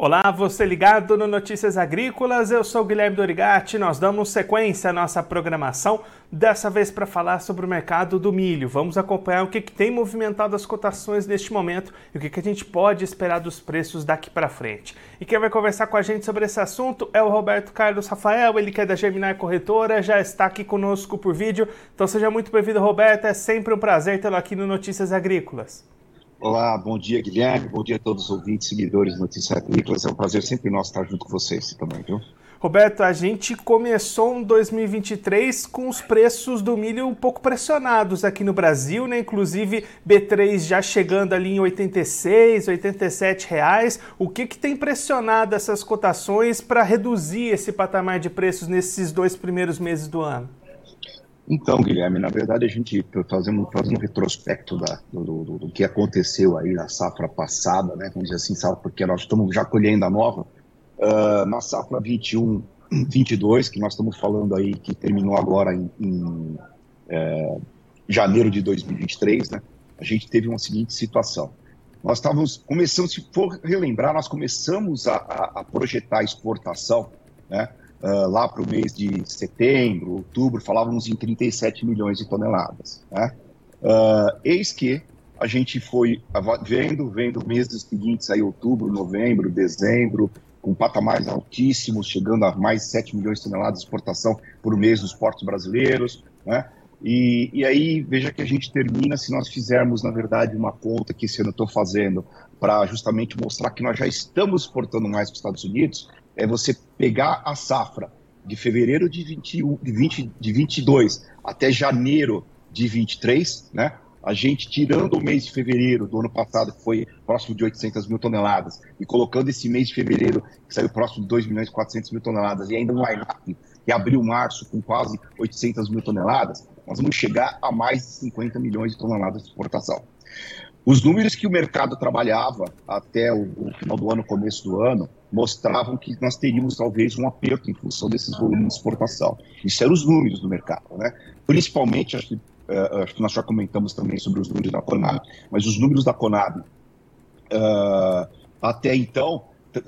Olá, você ligado no Notícias Agrícolas, eu sou Guilherme Dorigati. Nós damos sequência à nossa programação, dessa vez para falar sobre o mercado do milho. Vamos acompanhar o que, que tem movimentado as cotações neste momento e o que, que a gente pode esperar dos preços daqui para frente. E quem vai conversar com a gente sobre esse assunto é o Roberto Carlos Rafael, ele que é da Geminar Corretora, já está aqui conosco por vídeo. Então seja muito bem-vindo, Roberto. É sempre um prazer tê-lo aqui no Notícias Agrícolas. Olá, bom dia, Guilherme. Bom dia a todos os ouvintes, seguidores do Notícias Agrícolas. É um prazer sempre nosso estar junto com vocês também, viu? Roberto, a gente começou em 2023 com os preços do milho um pouco pressionados aqui no Brasil, né? Inclusive B3 já chegando ali em 86, 87 reais. O que, que tem pressionado essas cotações para reduzir esse patamar de preços nesses dois primeiros meses do ano? Então, Guilherme, na verdade a gente fazendo, fazendo um retrospecto da, do, do, do, que aconteceu aí na safra passada, né, vamos dizer assim, safra, porque nós estamos já colhendo a nova, uh, na safra 21, 22, que nós estamos falando aí, que terminou agora em, em é, janeiro de 2023, né, a gente teve uma seguinte situação. Nós estávamos começando, se for relembrar, nós começamos a, a, a projetar exportação, né, Uh, lá para o mês de setembro, outubro, falávamos em 37 milhões de toneladas. Né? Uh, eis que a gente foi vendo, vendo meses seguintes, aí outubro, novembro, dezembro, com patamares altíssimos, chegando a mais de 7 milhões de toneladas de exportação por mês dos portos brasileiros. Né? E, e aí, veja que a gente termina, se nós fizermos, na verdade, uma conta que esse ano eu estou fazendo, para justamente mostrar que nós já estamos exportando mais para os Estados Unidos, é você pegar a safra de fevereiro de, 21, de, 20, de 22 até janeiro de 23, né? A gente tirando o mês de fevereiro do ano passado, que foi próximo de 800 mil toneladas, e colocando esse mês de fevereiro, que saiu próximo de 2 milhões e 400 mil toneladas, e ainda um line que abriu março com quase 800 mil toneladas, nós vamos chegar a mais de 50 milhões de toneladas de exportação. Os números que o mercado trabalhava até o, o, final do ano, começo do ano, mostravam que nós teríamos talvez um aperto em função desses volumes de exportação. Isso eram os números do mercado, né? Principalmente, acho que, uh, acho que nós já comentamos também sobre os números da Conab, mas os números da Conab uh, até então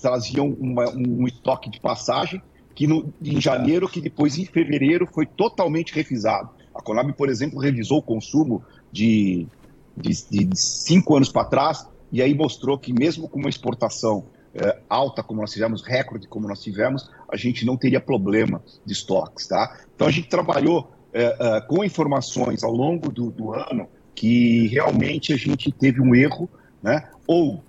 traziam uma, um estoque de passagem que no, em janeiro, que depois em fevereiro foi totalmente revisado. A Conab, por exemplo, revisou o consumo de de, de cinco anos para trás, e aí mostrou que mesmo com uma exportação é, alta como nós tivemos, recorde como nós tivemos, a gente não teria problema de estoques. Tá? Então a gente trabalhou é, é, com informações ao longo do, do, ano que realmente a gente teve um erro, né? ou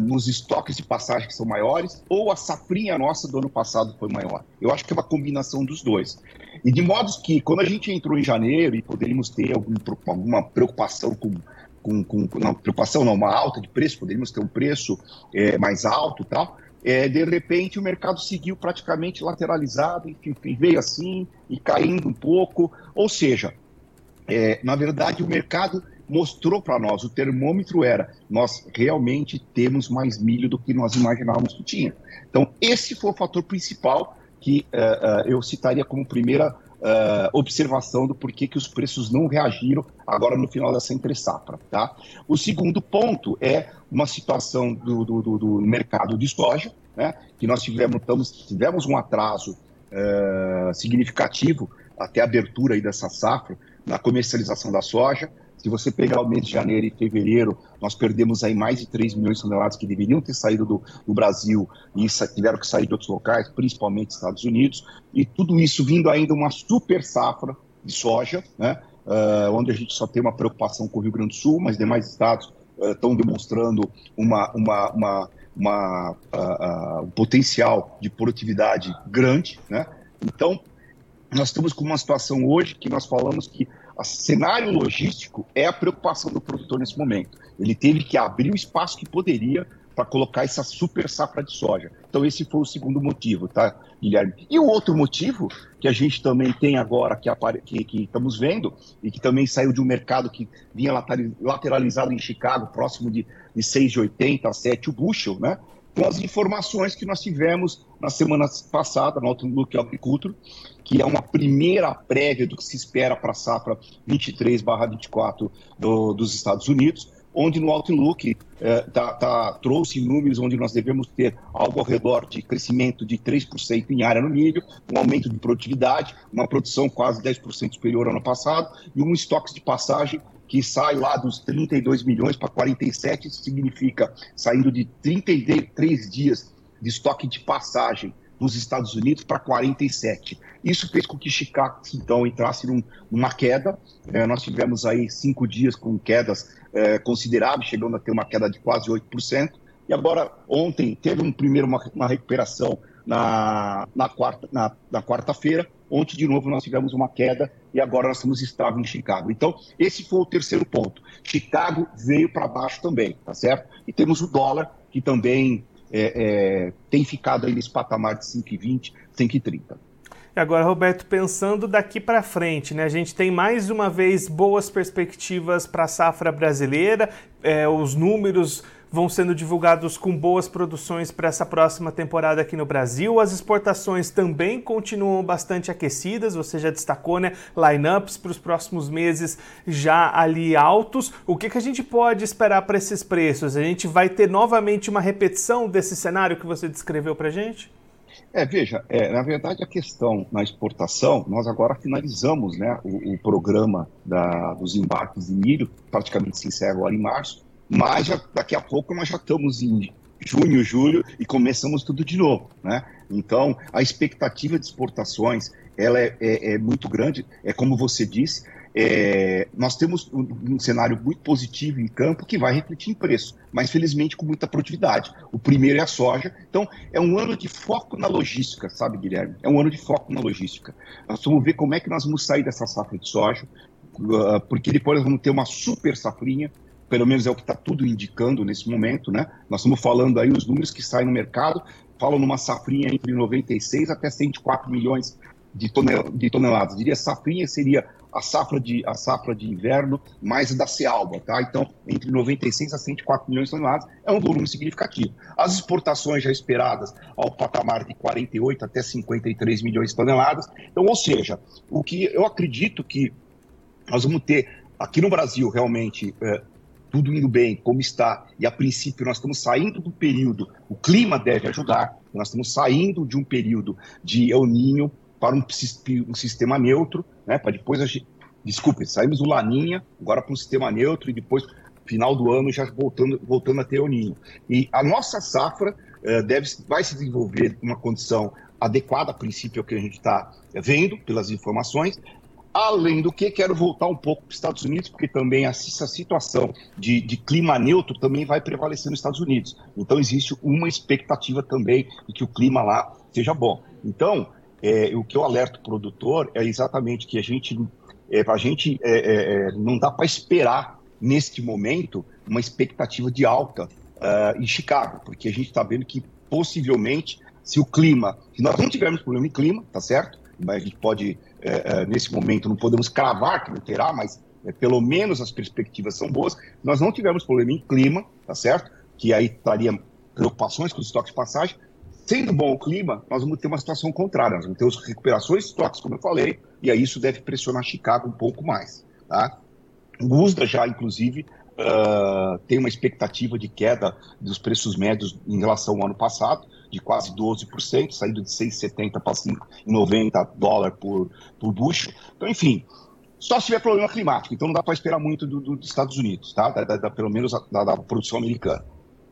nos estoques de passagem que são maiores, ou a safrinha nossa do ano passado foi maior. Eu acho que é uma combinação dos dois. E de modo que, quando a gente entrou em janeiro e poderíamos ter algum, alguma preocupação com, com, com não, preocupação não, uma alta de preço, poderíamos ter um preço é, mais alto tal, é, de repente o mercado seguiu praticamente lateralizado, enfim, veio assim e caindo um pouco, ou seja, é, na verdade o mercado mostrou para nós, o termômetro era, nós realmente temos mais milho do que nós imaginávamos que tinha. Então esse foi o fator principal que uh, uh, eu citaria como primeira uh, observação do porquê que os preços não reagiram agora no final dessa entre safra. Tá? O segundo ponto é uma situação do, do, do, do mercado de soja, né, que nós tivemos, tivemos um atraso significativo até a abertura aí dessa safra na comercialização da soja. Se você pegar o mês de janeiro e fevereiro, nós perdemos aí mais de 3 milhões de toneladas que deveriam ter saído do, do Brasil e tiveram que sair de outros locais, principalmente Estados Unidos, e tudo isso vindo ainda uma super safra de soja, né? Uh, onde a gente só tem uma preocupação com o Rio Grande do Sul, mas demais estados estão uh, demonstrando uma, uma, uma, uma uh, um potencial de produtividade grande, né? Então, nós estamos com uma situação hoje que nós falamos que o cenário logístico é a preocupação do produtor nesse momento. Ele teve que abrir o espaço que poderia para colocar essa super safra de soja. Então esse foi o segundo motivo, tá, Guilherme? E o outro motivo que a gente também tem agora, que, que, que estamos vendo, e que também saiu de um mercado que vinha lateralizado em Chicago, próximo de, de 6,80 a 7 o bushel, né? Com as informações que nós tivemos na semana passada no Outlook Agriculture, que é uma primeira prévia do que se espera para a safra 23/24 do, dos Estados Unidos. onde no Outlook é, tá, tá, trouxe números onde nós devemos ter algo ao redor de crescimento de 3% em área no milho, um aumento de produtividade, uma produção quase 10% superior ao ano passado e um estoque de passagem que sai lá dos 32 milhões para 47, isso significa saindo de 33 dias de estoque de passagem nos Estados Unidos para 47. Isso fez com que Chicago, então, entrasse num, numa queda. É, nós tivemos aí cinco dias com quedas é, consideráveis, chegando a ter uma queda de quase 8%. E agora, ontem, teve um primeiro uma, uma recuperação na, na quarta na, na quarta-feira. Ontem, de novo, nós tivemos uma queda e agora nós estamos estável em Chicago. Então, esse foi o terceiro ponto. Chicago veio para baixo também, tá certo? E temos o dólar, que também é, é, tem ficado aí nesse patamar de 5,20, 5,30. Agora, Roberto, pensando daqui para frente, né? A gente tem mais uma vez boas perspectivas para a safra brasileira, é, os números vão sendo divulgados com boas produções para essa próxima temporada aqui no Brasil. As exportações também continuam bastante aquecidas, você já destacou, né? Lineups para os próximos meses já ali altos. O que, que a gente pode esperar para esses preços? A gente vai ter novamente uma repetição desse cenário que você descreveu para gente? É, veja, é, na verdade a questão na exportação, nós agora finalizamos né, o, o programa da, dos embarques de milho, praticamente se encerra agora em março, mas já, daqui a pouco nós já estamos em junho, julho e começamos tudo de novo, né? Então, a expectativa de exportações, ela é, é, é muito grande, é como você disse, é, nós temos um, um, cenário muito positivo em campo que vai refletir em preço, mas felizmente com muita produtividade. O primeiro é a soja, então é um ano de foco na logística, sabe, Guilherme? É um ano de foco na logística. Nós vamos ver como é que nós vamos sair dessa safra de soja, uh, porque depois nós vamos ter uma super safrinha, pelo menos é o que está tudo indicando nesse momento, né? Nós estamos falando aí os números que saem no mercado, falam numa safrinha entre 96 até 104 milhões de, tonel, de toneladas. Diria safrinha seria a safra de a safra de inverno mais da Cealba, tá? Então, entre 96 a 104 milhões de toneladas é um volume significativo. As exportações já esperadas ao patamar de 48 até 53 milhões de toneladas. Então, ou seja, o que eu acredito que nós vamos ter aqui no Brasil realmente é, tudo indo bem, como está, e a princípio nós estamos saindo do período, o clima deve ajudar, nós estamos saindo de um período de El Ninho para um, um sistema neutro, né, para depois, a gente, desculpe, saímos do Laninha, agora para um sistema neutro, e depois, final do ano, já voltando, voltando a ter El Ninho. E a nossa safra uh, deve, vai se desenvolver uma condição adequada, a princípio, ao que a gente está vendo pelas informações, Além do que, quero voltar um pouco para os Estados Unidos, porque também essa situação de, de, clima neutro também vai prevalecer nos Estados Unidos. Então, existe uma expectativa também de que o clima lá seja bom. Então, é, o que eu alerto o produtor é exatamente que a gente, é, a gente é, é, é não dá para esperar, neste momento, uma expectativa de alta uh, em Chicago, porque a gente está vendo que possivelmente, se o clima, se nós não tivermos problema em clima, tá certo? Mas a gente pode é, é, nesse momento não podemos cravar que não terá, mas é, pelo menos as perspectivas são boas. Nós não tivemos problema em clima, tá certo? Que aí estaria preocupações com os estoques de passagem. Sendo bom o clima, nós vamos ter uma situação contrária. Nós vamos ter as recuperações de estoques, como eu falei, e aí isso deve pressionar Chicago um pouco mais. Tá? O USDA já, inclusive, uh, tem uma expectativa de queda dos preços médios em relação ao ano passado de quase 12%, saindo de 6,70 para 5,90 dólares por, por bucho. Então, enfim, só se tiver problema climático, então não dá para esperar muito do, do, dos Estados Unidos, tá? Da, da, pelo menos da, da, produção americana.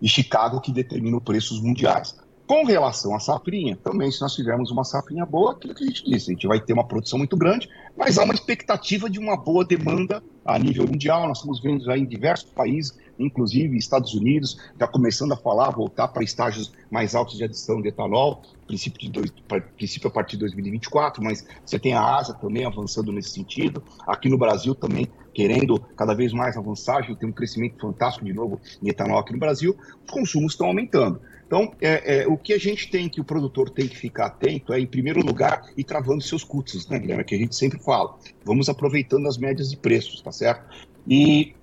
E Chicago que determina os preços mundiais. Com relação à safrinha, também se nós tivermos uma safrinha boa, aquilo que a gente disse, a gente vai ter uma produção muito grande, mas há uma expectativa de uma boa demanda a nível mundial. Nós estamos vendo já em diversos países inclusive Estados Unidos está começando a falar, voltar para estágios mais altos de adição de etanol, princípio, de dois, princípio a partir de 2024, mas você tem a Ásia também avançando nesse sentido, aqui no Brasil também querendo cada vez mais avançar, a gente tem um crescimento fantástico de novo em etanol aqui no Brasil, os consumos estão aumentando. Então, é, é, o que a gente tem, que o produtor tem que ficar atento é, em primeiro lugar, ir travando seus custos, né, Guilherme? Que a gente sempre fala. Vamos aproveitando as médias de preços, tá certo? E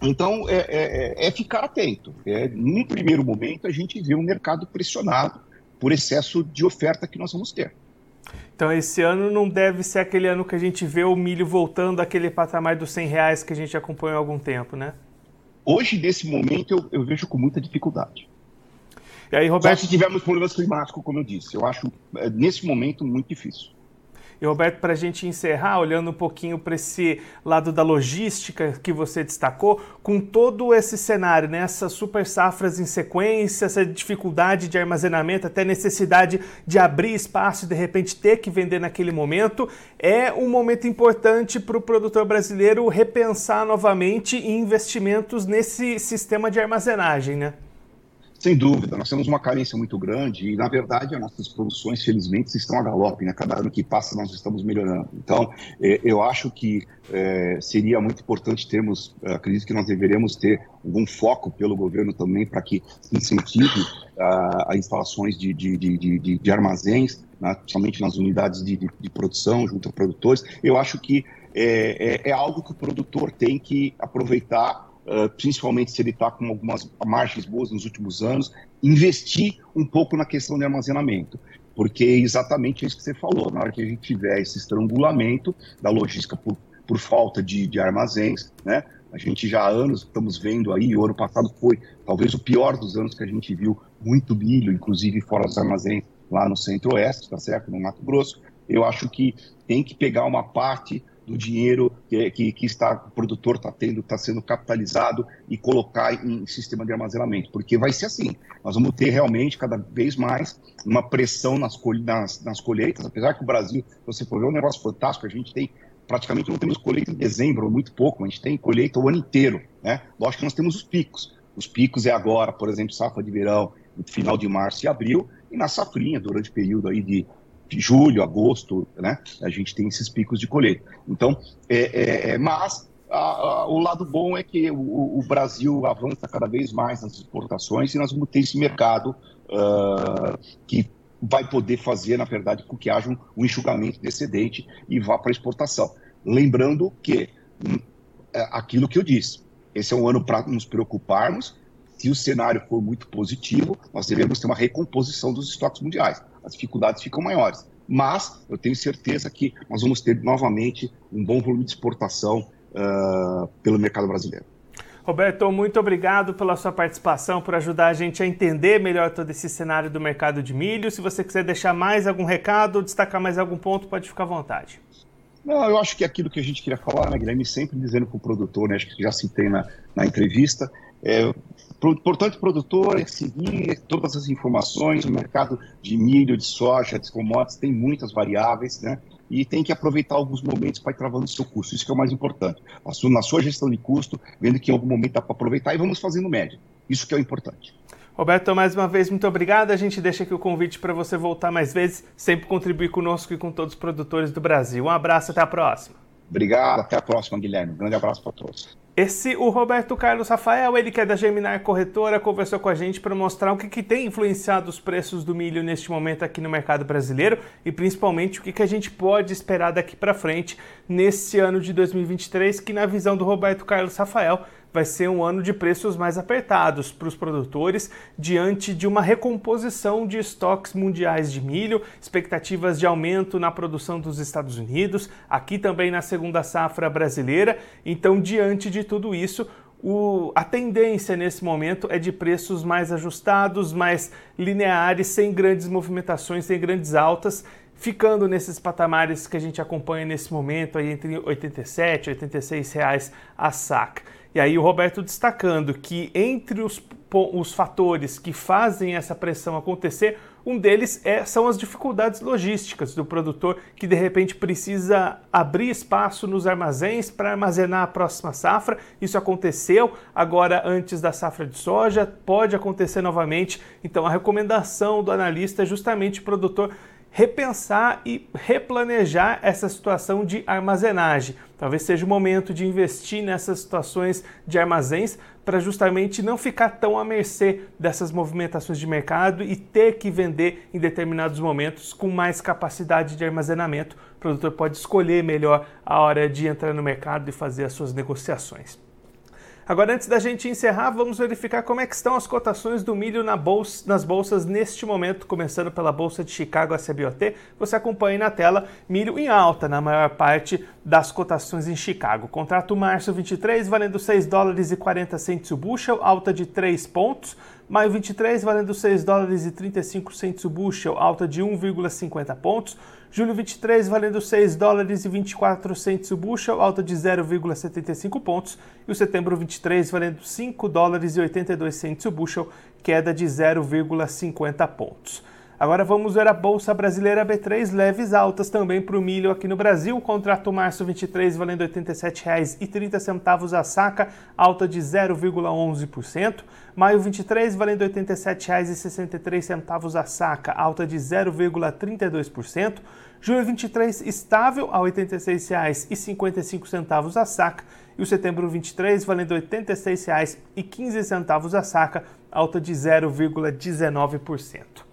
então, é, é, é, ficar atento. É, num primeiro momento, a gente vê um mercado pressionado por excesso de oferta que nós vamos ter. Então, esse ano não deve ser aquele ano que a gente vê o milho voltando àquele patamar dos 100 reais que a gente acompanhou há algum tempo, né? hoje, nesse momento, eu, eu vejo com muita dificuldade. E aí, Roberto... Só se tivermos problemas climáticos, como eu disse. Eu acho, é, nesse momento, muito difícil. E Roberto, para a gente encerrar, olhando um pouquinho para esse lado da logística que você destacou, com todo esse cenário, né, essas super safras em sequência, essa dificuldade de armazenamento, até necessidade de abrir espaço e de repente ter que vender naquele momento, é um momento importante para o produtor brasileiro repensar novamente em investimentos nesse sistema de armazenagem, né? Sem dúvida, nós temos uma carência muito grande e, na verdade, as nossas produções, felizmente, estão a galope, né? Cada ano que passa, nós estamos melhorando. Então, é, eu acho que é, seria muito importante termos, acredito que nós deveríamos ter algum foco pelo governo também para que incentive a instalações de, de, de, de, armazéns, né? principalmente nas unidades de, de, produção, junto a produtores. Eu acho que é, é, é algo que o produtor tem que aproveitar Uh, principalmente se ele está com algumas margens boas nos últimos anos, investir um pouco na questão de armazenamento. Porque é exatamente isso que você falou, na hora que a gente tiver esse estrangulamento da logística por, por falta de, de armazéns, né? A gente já há anos estamos vendo aí, o ano passado foi talvez o pior dos anos que a gente viu muito milho, inclusive fora dos armazéns lá no centro-oeste, tá certo? No Mato Grosso. Eu acho que tem que pegar uma parte do dinheiro que, que, que está, o produtor está tendo, está sendo capitalizado e colocar em sistema de armazenamento, porque vai ser assim. Nós vamos ter realmente cada vez mais uma pressão nas, nas, nas colheitas, apesar que o Brasil, você for ver, é um negócio fantástico, a gente tem praticamente não temos colheita em dezembro, muito pouco, a gente tem colheita o ano inteiro, né? Lógico que nós temos os picos. Os picos é agora, por exemplo, safra de verão, final de março e abril, e na safrinha, durante o período aí de julho, agosto, né? A gente tem esses picos de colheita. Então, é, é, é mas a, a, o lado bom é que o, o, Brasil avança cada vez mais nas exportações e nós vamos ter esse mercado uh, que vai poder fazer, na verdade, com que haja um, um enxugamento de excedente e vá para exportação. Lembrando que hum, é aquilo que eu disse, esse é um ano para nos preocuparmos. Se o cenário for muito positivo, nós devemos ter uma recomposição dos estoques mundiais as dificuldades ficam maiores. Mas eu tenho certeza que nós vamos ter novamente um bom volume de exportação uh, pelo mercado brasileiro. Roberto, muito obrigado pela sua participação, por ajudar a gente a entender melhor todo esse cenário do mercado de milho. Se você quiser deixar mais algum recado ou destacar mais algum ponto, pode ficar à vontade. Não, eu acho que é aquilo que a gente queria falar, né, Guilherme, sempre dizendo para o produtor, né, acho que já citei na, na entrevista, é, importante produtor é seguir todas as informações. O mercado de milho, de soja, de commodities tem muitas variáveis, né? E tem que aproveitar alguns momentos para ir travando o seu custo. Isso que é o mais importante. Na sua gestão de custo, vendo que em algum momento dá para aproveitar e vamos fazendo média. Isso que é o importante. Roberto, mais uma vez, muito obrigado. A gente deixa aqui o convite para você voltar mais vezes, sempre contribuir conosco e com todos os produtores do Brasil. Um abraço, até a próxima. Obrigado, até a próxima, Guilherme. Um grande abraço para todos. Esse, o Roberto Carlos Rafael, ele que é da Geminar Corretora, conversou com a gente para mostrar o que, que tem influenciado os preços do milho neste momento aqui no mercado brasileiro e principalmente o que, que a gente pode esperar daqui para frente nesse ano de 2023, que na visão do Roberto Carlos Rafael vai ser um ano de preços mais apertados para os produtores diante de uma recomposição de estoques mundiais de milho, expectativas de aumento na produção dos Estados Unidos, aqui também na segunda safra brasileira. Então, diante de tudo isso, o, a tendência nesse momento é de preços mais ajustados, mais lineares, sem grandes movimentações, sem grandes altas, ficando nesses patamares que a gente acompanha nesse momento, aí entre 87 e 86 reais a saca. E aí o Roberto destacando que entre os, os fatores que fazem essa pressão acontecer, um deles é, são as dificuldades logísticas do produtor que de repente precisa abrir espaço nos armazéns para armazenar a próxima safra. Isso aconteceu agora antes da safra de soja, pode acontecer novamente. Então a recomendação do analista é justamente o produtor repensar e replanejar essa situação de armazenagem. Talvez seja o momento de investir nessas situações de armazéns para justamente não ficar tão à mercê dessas movimentações de mercado e ter que vender em determinados momentos com mais capacidade de armazenamento. O produtor pode escolher melhor a hora de entrar no mercado e fazer as suas negociações. Agora, antes da gente encerrar, vamos verificar como é que estão as cotações do milho na bolsa, nas bolsas neste momento, começando pela Bolsa de Chicago, a CBOT. Você acompanha na tela milho em alta na maior parte das cotações em Chicago. Contrato março 23 valendo 6 dólares e 40 centos o bushel, alta de 3 pontos. Maio 23 valendo 6 dólares e 35 centos o bushel, alta de 1,50 pontos. Julho 23 valendo 6 dólares e 24 centos o bushel, alta de 0,75 pontos. E o setembro 23 valendo 5 dólares e 82 centos o bushel, queda de 0,50 pontos. Agora vamos ver a Bolsa Brasileira B3, leves altas também para o milho aqui no Brasil. Contrato março 23 valendo R$ 87,30 a saca, alta de 0,11%. Maio 23 valendo R$ 87,63 a saca, alta de 0,32%. Julho 23 estável a R$ 86,55 a saca. E o setembro 23 valendo R$ 86,15 a saca, alta de 0,19%.